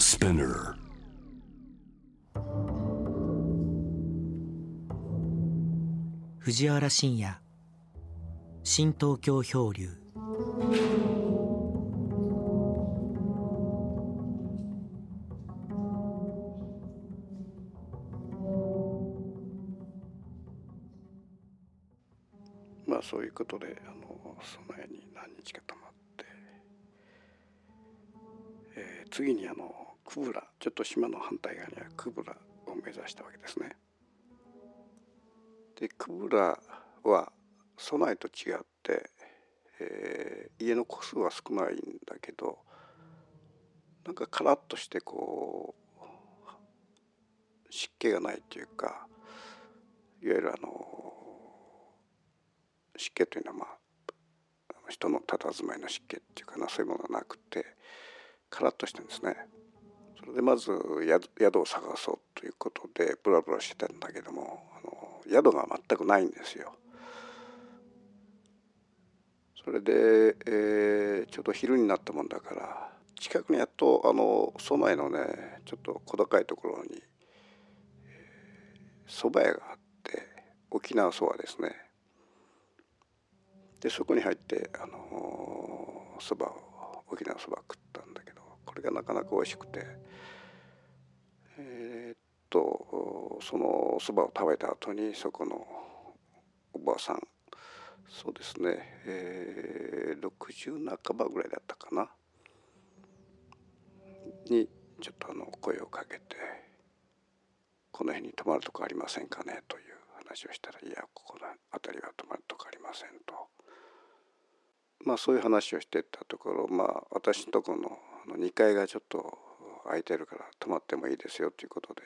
Spinner. 藤原信也新東京漂流まあそういうことであの備えに何日か泊まって、えー次にあのクブラちょっと島の反対側にあるクブラを目指したわけですね。でクブラは備えと違って、えー家の個数は少ないんだけどなんかカラッとしてこう湿気がないっていうかいわゆるあの湿気というのはまああの人の佇まいの湿気っていうかなそういうものがなくてカラッとしてるんですね。それでまず宿宿を探そうということでブラブラしてたんだけどもあの宿が全くないんですよ。それで、えーちょっと昼になったもんだから近くにやっとあの備えのねちょっと小高いところに蕎麦屋があって沖縄そばですね。でそこに入ってあのそばを沖縄そば食ったんだけどれがなかなか美味しくてえーっとそのそばを食べた後にそこのおばあさんそうですね、えー、60半ばぐらいだったかなにちょっとあの声をかけて「この辺に泊まるとこありませんかね?」という話をしたら「いやここの辺りは泊まるとこありません」と。まあそういう話をしてたところまあ私のとこのの2階がちょっと空いてるから泊まってもいいですよということで、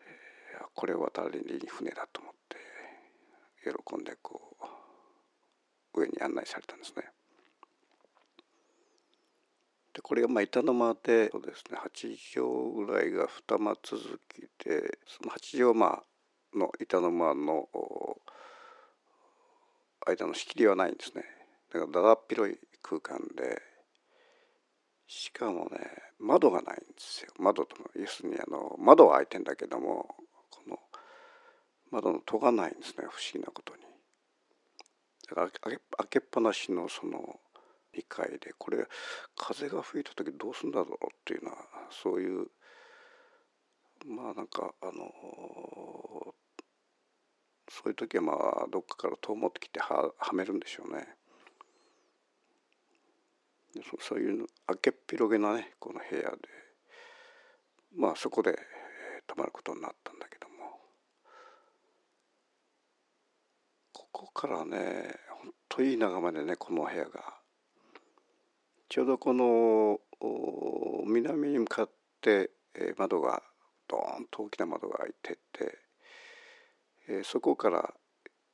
えーこれを渡りに船だと思って喜んでこう上に案内されたんですね。でこれがまあ板の間でそうですね8畳ぐらいが二間続きでその8畳間の板の間の間の仕切りはないんですねだからだだっ広い空間でしかもね窓がないんですよ窓とも要するにあの窓は開いてんだけどもこの窓の戸がないんですね不思議なことにだから開け開けっぱなしのその2階でこれ風が吹いた時どうすんだろうっていうのはそういうまあなんかあのそういう時はまあどっかから戸を持ってきてははめるんでしょうね。でそういう開けっ広げなねこの部屋でまあそこでえー泊まることになったんだけどもここからねほんといい眺めでねこの部屋がちょうどこの南に向かってえー窓がドーンと大きな窓が開いてて、えーそこから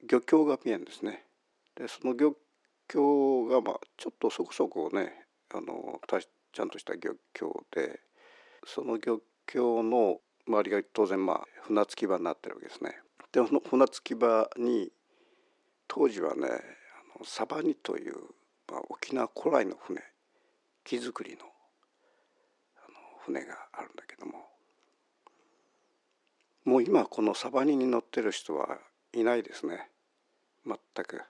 漁協が見えるんですね。でその漁協がまあちょっとそこそこねあのたちゃんとした漁協でその漁協の周りが当然まあ船着き場になってるわけですね。でその船着き場に当時はねあのサバニという、まあ、沖縄古来の船木造りのあの船があるんだけどももう今このサバニに乗ってる人はいないですね全く。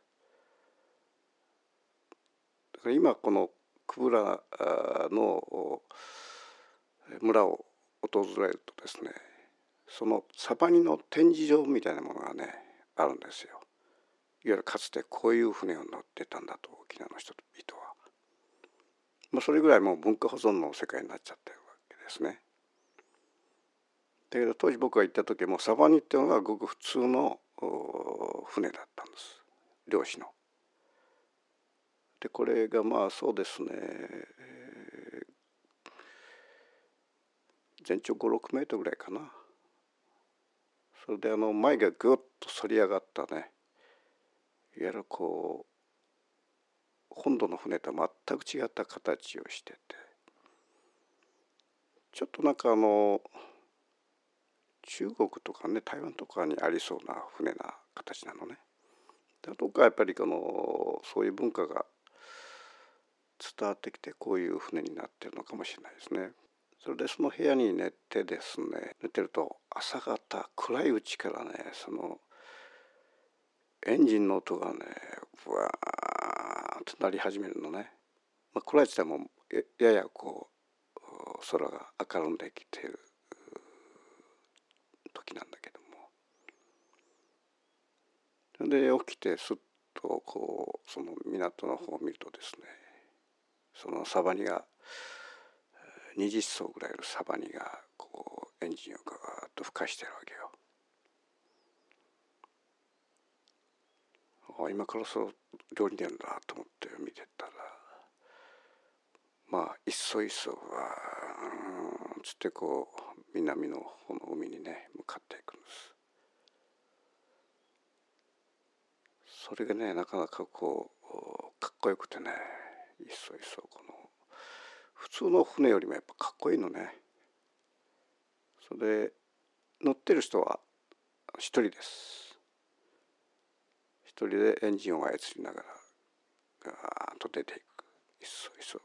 から今このクブラの村を訪れるとですねそのサバニの展示場みたいなものがねあるんですよ。いわゆるかつてこういう船を乗ってたんだと沖縄の人々は。まあ、それぐらいもう文化保存の世界になっちゃってるわけですね。だけど当時僕が行った時もサバニっていうのはごく普通の船だったんです漁師の。でこれがまあそうですね、えー全長56メートルぐらいかな。それであの前がぐっと反り上がったねいわゆるこう本土の船とは全く違った形をしててちょっとなんかあの中国とかね台湾とかにありそうな船な形なのね。でどっかやっぱりこのそういう文化が伝わってきてこういう船になってるのかもしれないですね。それでその部屋に寝てですね寝てると朝方暗いうちからねそのエンジンの音がねブワーッと鳴り始めるのね、まあ、暗い時代もややこう空が明るんできてる時なんだけどもで起きてすっとこうその港の方を見るとですねそのサバニが20艘ぐらいのサバニがこうエンジンをガーッと吹かしてるわけよ。あ今からそう料理なんだと思って見てたらまあいっそいっそはつってこう南の方の海にね向かっていくんです。それがねなかなかこうかっこよくてねいっそいっそこの普通の船よりもやっぱかっこいいのね。それで乗ってる人は一人です。一人でエンジンを操りながらガーッと出ていくいっそいっそ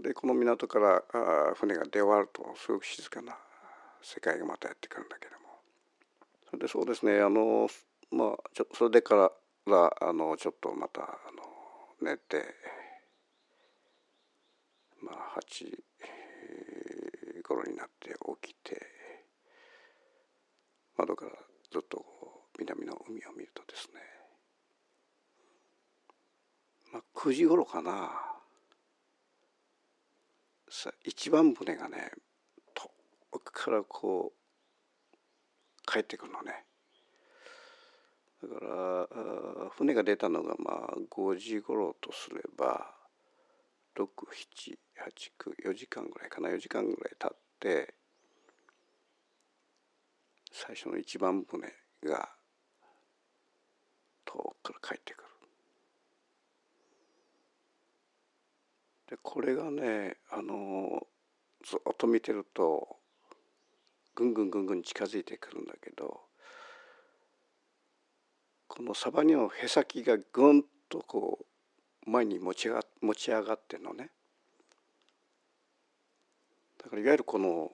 でこの港からあ船が出終わるとすごく静かな世界がまたやってくるんだけどもそれでそうですねあのまあちょそれでからあのちょっとまたあの寝てまあ8時頃になって起きて窓からずっと南の海を見るとですね、まあ、9時頃かな。さ一番船がね遠くからこう帰ってくるのね。だから船が出たのがまあ5時頃とすれば67894時間ぐらいかな4時間ぐらい経って最初の一番船が遠くから帰ってくる。でこれがねあのずっと見てるとぐんぐんぐんぐん近づいてくるんだけどこのサバニのへさきがぐんとこう前に持ちが持ち上がってのねだからいわゆるこの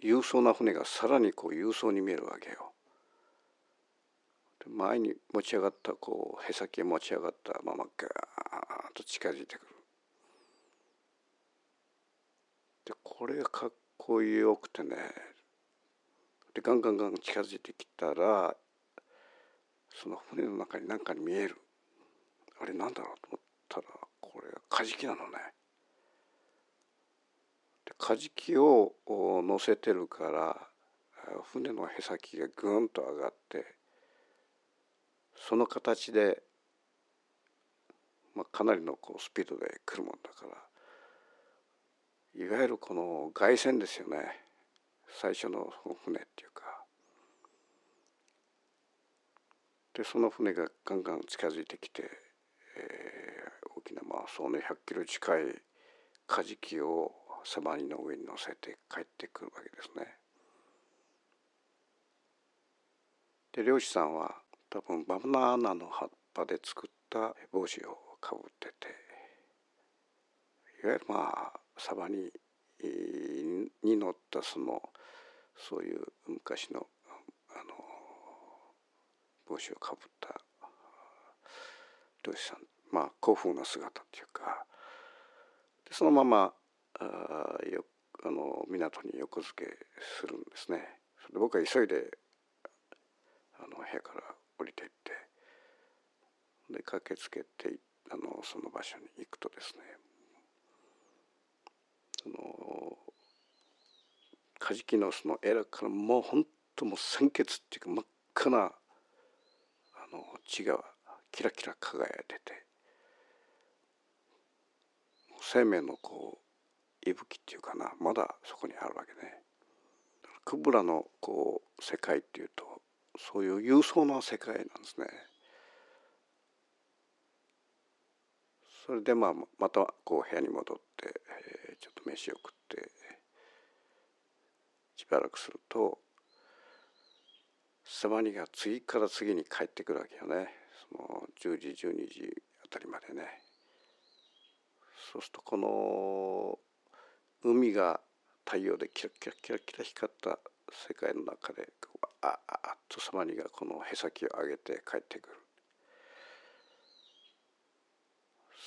勇壮な船がさらにこう勇壮に見えるわけよ。前に持ち上がったこうへさきが持ち上がったままガーッと近づいてくる。でこれがかっこよくてねでガンガンガン近づいてきたらその船の中に何かに見えるあれなんだろうと思ったらこれがカジキなのね。でカジキを乗せてるから船のへさきがぐんと上がってその形で、まあ、かなりのこうスピードで来るもんだからいわゆるこの凱旋ですよね最初の船っていうか。でその船がガンガン近づいてきて、えー、大きなまあそうね100キロ近いカジキをサバニの上に乗せて帰ってくるわけですね。で漁師さんは多分バナナの葉っぱで作った帽子をかぶってていわゆるまあサバにに乗ったそのそういう昔のあの帽子をかぶった漁師さんまあ古風な姿っていうかでそのままあよあの港に横付けするんですね。それで僕は急いであの部屋から降りていってで駆けつけてあのその場所に行くとですねそのカジキのそのエラからもう本当もう鮮血っていうか真っ赤なあの血がキラキラ輝いてて生命のこう息吹っていうかなまだそこにあるわけね。クブラのこう世界っていうとそういう勇壮な世界なんですね。それでまあまたこう部屋に戻って、えー、ちょっと飯を食ってしばらくするとサバニが次から次に帰ってくるわけよね。その10時12時あたりまでね。そうするとこの海が太陽でキラキラキラキラ光った世界の中でああっとサマニがこのへさきを上げて帰ってくる。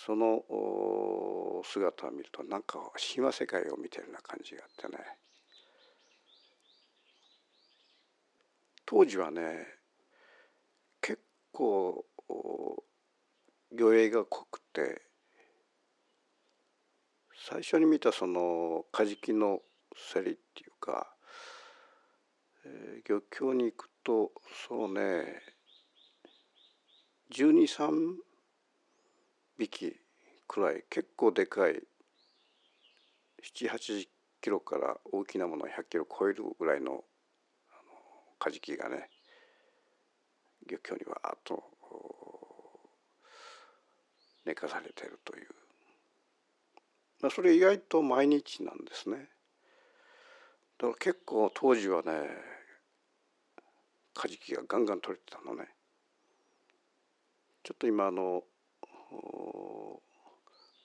その姿を見るとなんか神話世界を見てるような感じがあってね。当時はね結構魚影が濃くて最初に見たそのカジキの競りっていうか、えー、漁協に行くとそうね123匹くらい結構でかい780キロから大きなものは100キロ超えるぐらいのカジキがね漁協にわーっと寝かされてるという、まあ、それ意外と毎日なんですね。だから結構当時はねカジキがガンガン取れてたのね。ちょっと今あの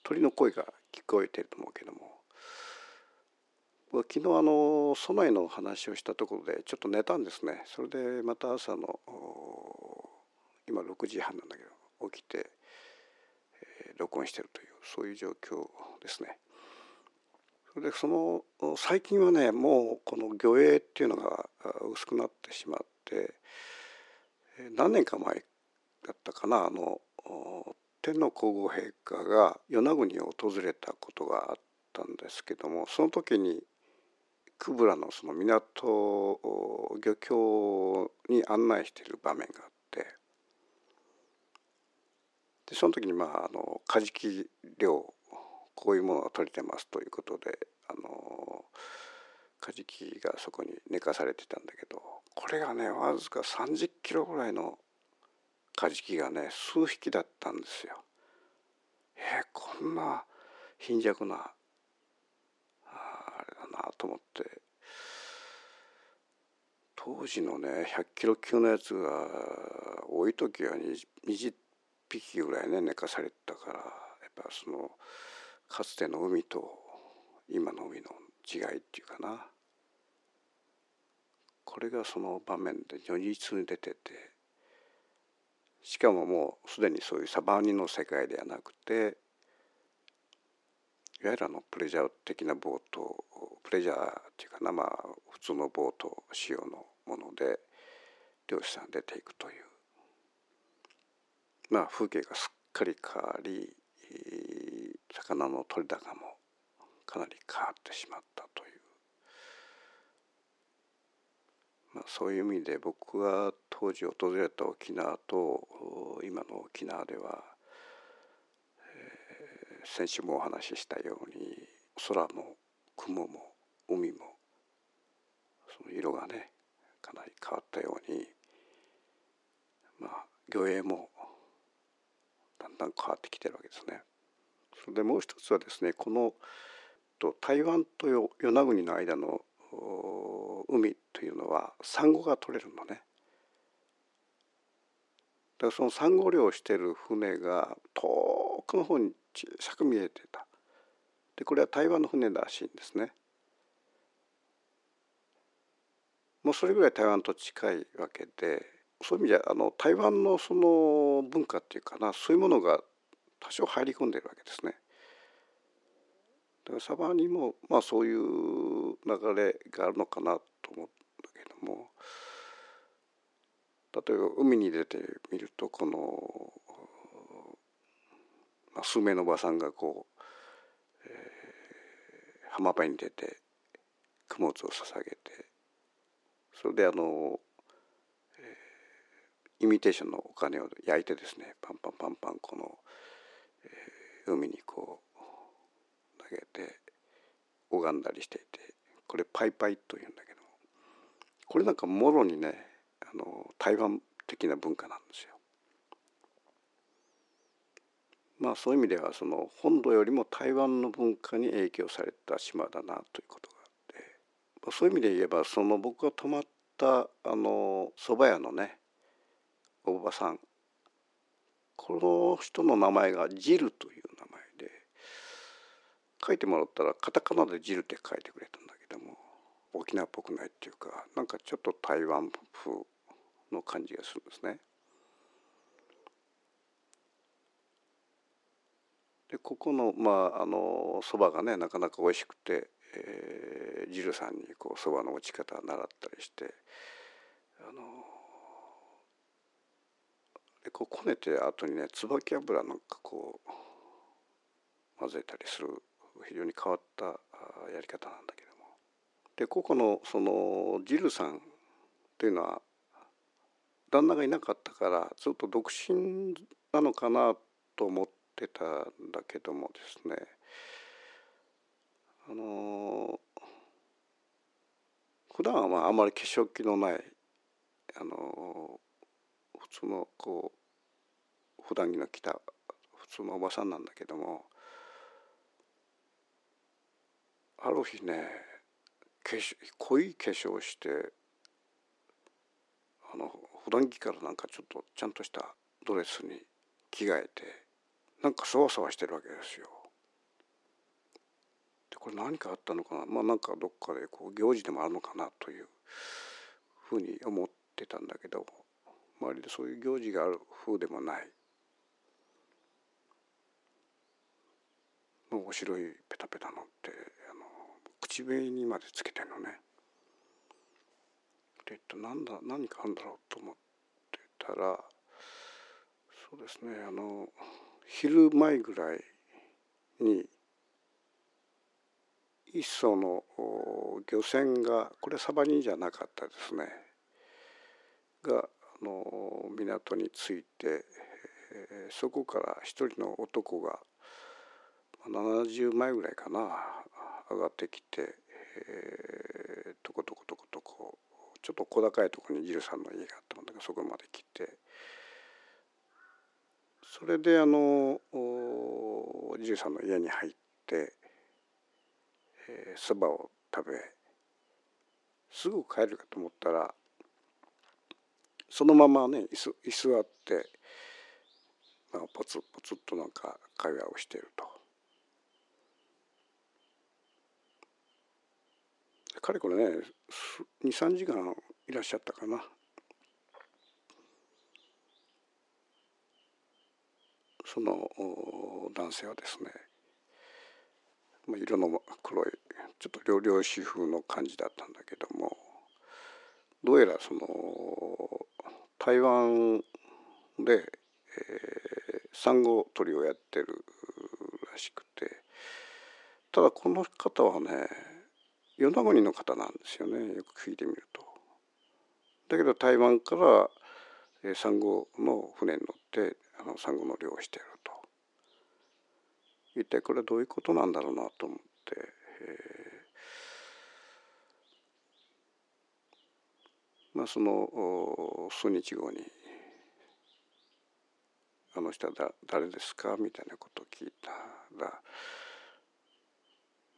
鳥の声が聞こえてると思うけども。昨日あの備えの話をしたところでちょっと寝たんですねそれでまた朝の今6時半なんだけど起きて、えー、録音してるというそういう状況ですね。それでその最近はねもうこの魚影っていうのが薄くなってしまって何年か前だったかなあの天皇皇后陛下が与那国を訪れたことがあったんですけどもその時に久部良のその港漁協に案内している場面があってでその時にまああのカジキ漁こういうものが取れてますということであのカジキがそこに寝かされてたんだけどこれがねわずか30キロぐらいのカジキがね数匹だったんですよ。えー、こんな貧弱なと思って。当時のね100キロ級のやつが多い時は20匹ぐらいね寝かされてたからやっぱそのかつての海と今の海の違いっていうかな。これがその場面で如実に出てて。しかももうすでにそういうサバニの世界ではなくていわゆるあのプレジャー的なボートプレジャーっていうかなまあ普通のボート仕様のもので漁師さん出ていくという。まあ風景がすっかり変わり魚の取れ高もかなり変わってしまったという、まあ、そういう意味で僕が当時訪れた沖縄と今の沖縄では先週もお話ししたように空も雲も海もその色がねかなり変わったようにまあ魚影もだんだん変わってきてるわけですね。それでもう一つはですねこの台湾と与那国の間の海というのはサンゴが取れるのね。だからそのサンゴ漁をしてる船が遠くの方に小さく見えてたでこれは台湾の船らしいんですね。もうそれぐらい台湾と近いわけでそういう意味じゃあの台湾のその文化っていうかなそういうものが多少入り込んでるわけですね。だからサバにもまあそういう流れがあるのかなと思うんだけども例えば海に出てみるとこの、まあ、数名のおばさんがこう、えー、浜辺に出て供物を捧げてそれであの、えー、イミテーションのお金を焼いてですねパンパンパンパンこの、えー、海にこう投げて拝んだりしていてこれパイパイというんだけどこれなんかもろにねあの台湾的な文化なんですよ。まあそういう意味ではその本土よりも台湾の文化に影響された島だなということがあって、まあ、そういう意味で言えばその僕が泊まったあの蕎麦屋のねおばさんこの人の名前がジルという名前で書いてもらったらカタカナで「ジル」って書いてくれたんだけども沖縄っぽくないっていうかなんかちょっと台湾風の感じがするんですね。でここのまああのそばがねなかなか美味しくて、えー、汁さんにこうそばの打ち方を習ったりしてあのでこうこねて後にね椿油なんかこう混ぜたりする非常に変わったやり方なんだけども。でここのそのジルさんというのは旦那がいなかったからずっと独身なのかなと思っててたんだけどもですね。あの普段はまああまり化粧気のないあの普通のこう普段着の着た普通のおばさんなんだけどもある日ね化粧濃い化粧してあの普段着からなんかちょっとちゃんとしたドレスに着替えてなんかそわそわしてるわけですよ。でこれ何かあったのかな？まあなんかどっかでこう行事でもあるのかなというふうに思ってたんだけど周りでそういう行事がある風でもない。面白いペタペタのってあの口笛にまでつけてんのね。でなんだ何かあるんだろうと思ってたらそうですねあの昼前ぐらいに一艘の漁船がこれサバニじゃなかったですね。があの港に着いて、そこから一人の男が70枚ぐらいかな上がってきて、えー、とことことことこちょっと小高いところにジルさんの家があったもんだからそこまで来てそれであのジルさんの家に入ってそば、えー、を食べすぐ帰るかと思ったらそのままね居座って、まあ、ポツポツとなんか会話をしていると。かれこれね23時間いらっしゃったかなその男性はですね、まあ、色の黒いちょっと料理師風の感じだったんだけどもどうやらその台湾で、えー、サンゴ取りをやってるらしくてただこの方はね与那国の方なんですよねよく聞いてみると。だけど台湾からサンゴの船に乗ってあのサンゴの漁をしていると。一体これはどういうことなんだろうなと思って、まあその数日後に「あの人はだ誰ですか?」みたいなことを聞いたら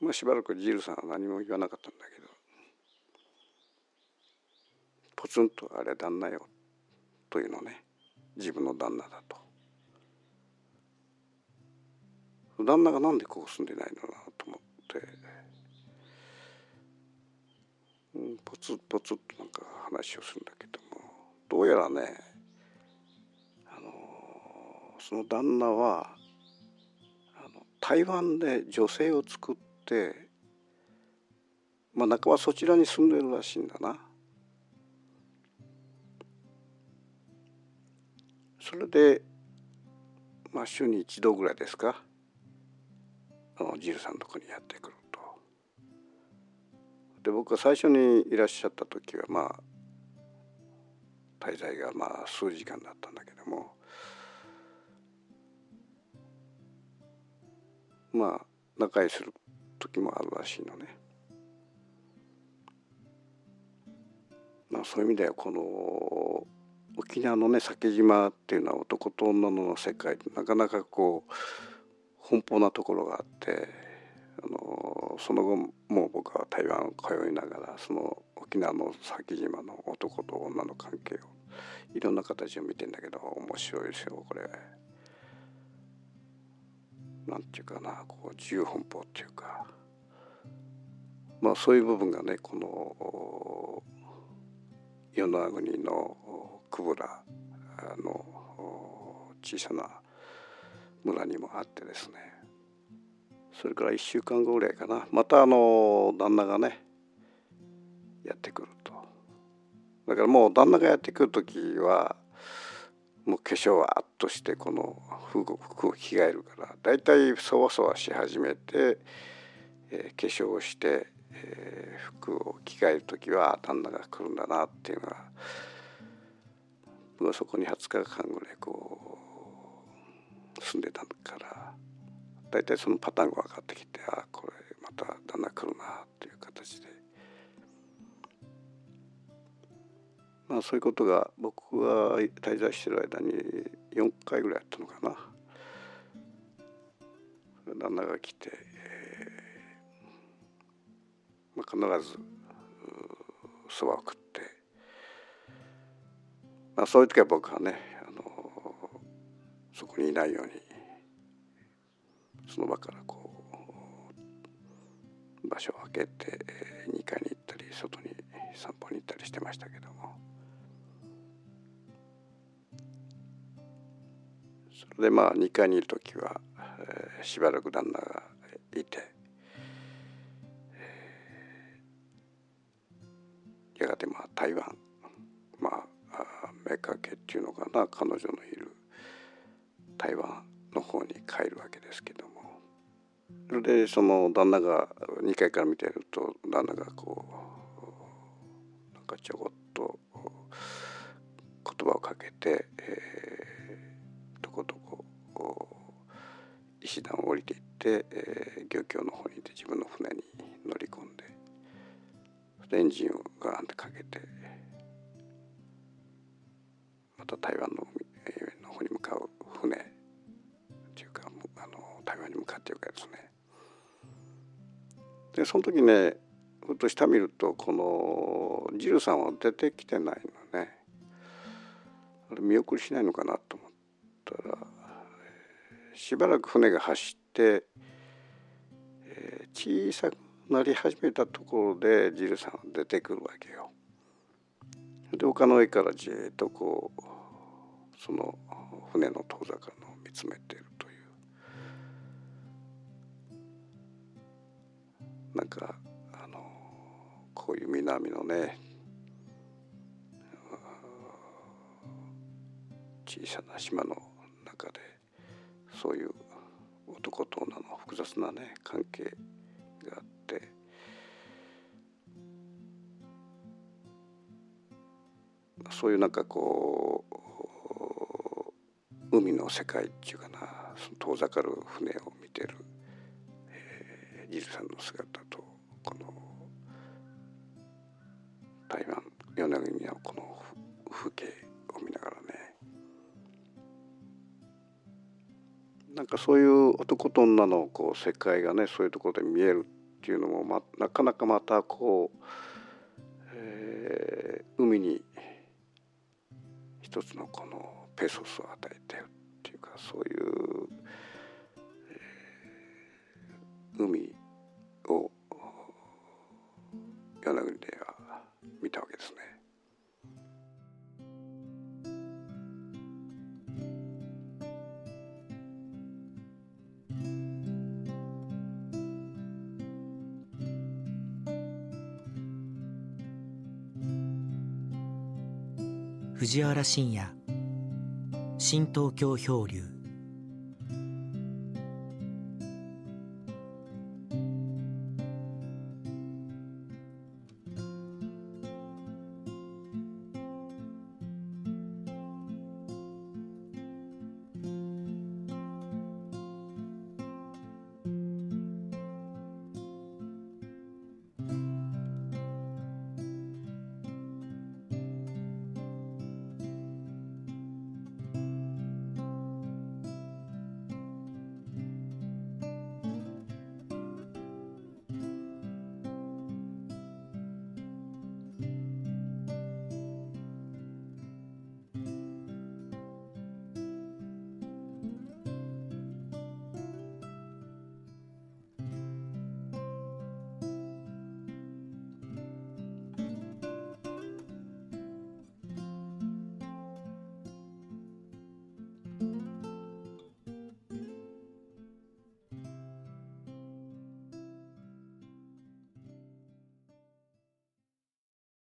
まあ、しばらくジルさんは何も言わなかったんだけどポツンと「あれ旦那よ」というのね自分の旦那だと。旦那がなんでここ住んでないのかなと思って、うん、ポツポツとなんか話をするんだけども。どうやらねあのその旦那はあの台湾で女性を作ってまあ半ばそちらに住んでるらしいんだな。それでまあ週に一度ぐらいですか。あのジルさんのとこにやってくると。で僕が最初にいらっしゃった時はまあ滞在がまあ数時間だったんだけどもまあ仲居する時もあるらしいのね。まあ、そういう意味ではこの沖縄のね酒島っていうのは男と女の世界なかなかこう奔放なところがあってあのその後もう僕は台湾を通いながらその沖縄の酒島の男と女の関係をいろんな形を見てんだけど面白いですよこれ。なんていうかなこう自由奔放っていうかまあそういう部分がねこの与那国の久保田の小さな村にもあってですね。それから1週間後ぐらいかな。またあの旦那がねやってくると。だからもう旦那がやってくる時はもう化粧はあっとしてこの服を着替えるからだいたいそわそわし始めて、えー、化粧をして、えー、服を着替える時は旦那が来るんだなっていうのが僕はそこに20日間ぐらいこう住んでたから大体そのパターンが分かってきてあこれまた旦那来るなっていう形で。まあそういうことが僕が滞在してる間に4回ぐらいあったのかな。旦那が来て、えーまあ、必ずそばを食って、まあ、そういう時は僕はねそこにいないようにその場からこう場所を空けて2階に行ったり外に散歩に行ったりしてましたけども。それでまあ2階にいる時は、しばらく旦那がいて、やがてまあ台湾まあ目かけっていうのかな彼女の台湾の方に帰るわけですけども。それでその旦那が2階から見てると旦那がこうなんかちょこっと言葉をかけて、えー、とことこ石段を降りていって、えー、漁協の方にいて自分の船に乗り込んでエンジンをガーンってかけてまた台湾でその時ねふっと下見るとこのジルさんは出てきてないのね見送りしないのかなと思ったらしばらく船が走って、えー、小さくなり始めたところでジルさんは出てくるわけよ。で丘の上からじっとこうその船の遠ざかるのを見つめてるなんかあのこういう南のね小さな島の中でそういう男と女の複雑なね関係があってそういうなんかこう海の世界っていうかな遠ざかる船を見てるジルさんの姿かそういう男と女のこう世界がねそういうところで見えるっていうのも、ま、なかなかまたこう、えー、海に一つのこのペソスを与えてるっていうかそういう、えー、海藤原信也。新東京漂流。